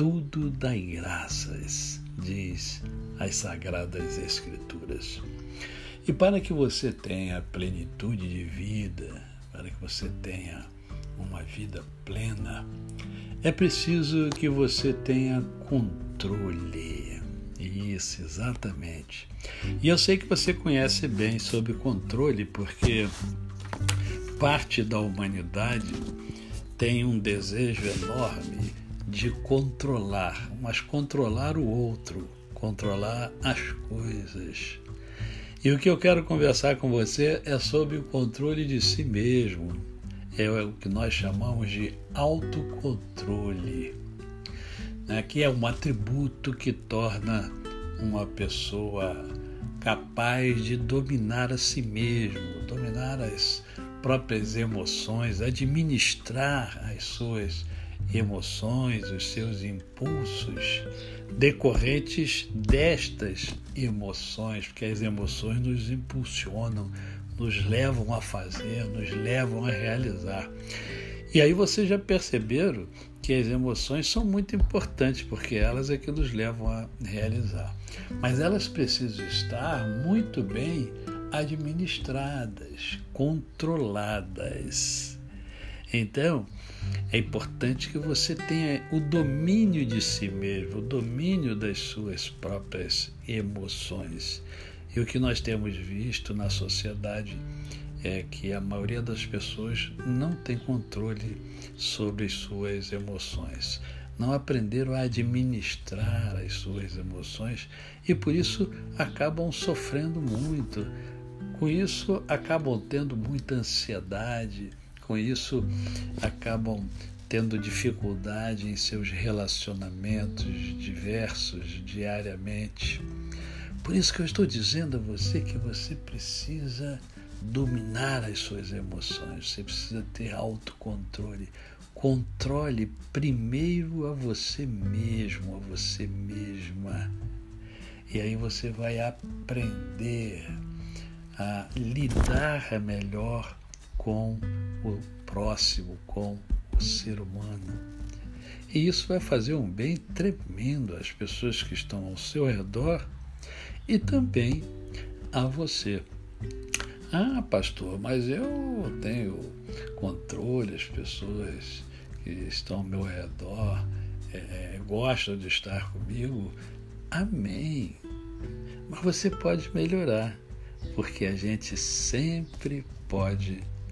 Tudo dai graças, diz as Sagradas Escrituras. E para que você tenha plenitude de vida, para que você tenha uma vida plena, é preciso que você tenha controle. Isso, exatamente. E eu sei que você conhece bem sobre controle, porque parte da humanidade tem um desejo enorme de controlar, mas controlar o outro, controlar as coisas. E o que eu quero conversar com você é sobre o controle de si mesmo. É o que nós chamamos de autocontrole, né? que é um atributo que torna uma pessoa capaz de dominar a si mesmo, dominar as próprias emoções, administrar as suas emoções, os seus impulsos decorrentes destas emoções, porque as emoções nos impulsionam, nos levam a fazer, nos levam a realizar. E aí vocês já perceberam que as emoções são muito importantes, porque elas é que nos levam a realizar. Mas elas precisam estar muito bem administradas, controladas. Então, é importante que você tenha o domínio de si mesmo, o domínio das suas próprias emoções. E o que nós temos visto na sociedade é que a maioria das pessoas não tem controle sobre as suas emoções. Não aprenderam a administrar as suas emoções e por isso acabam sofrendo muito. Com isso, acabam tendo muita ansiedade, com isso acabam tendo dificuldade em seus relacionamentos diversos diariamente. Por isso que eu estou dizendo a você que você precisa dominar as suas emoções, você precisa ter autocontrole. Controle primeiro a você mesmo, a você mesma. E aí você vai aprender a lidar melhor com o próximo, com o ser humano. E isso vai fazer um bem tremendo às pessoas que estão ao seu redor e também a você. Ah, pastor, mas eu tenho controle, as pessoas que estão ao meu redor é, gostam de estar comigo. Amém. Mas você pode melhorar, porque a gente sempre pode melhorar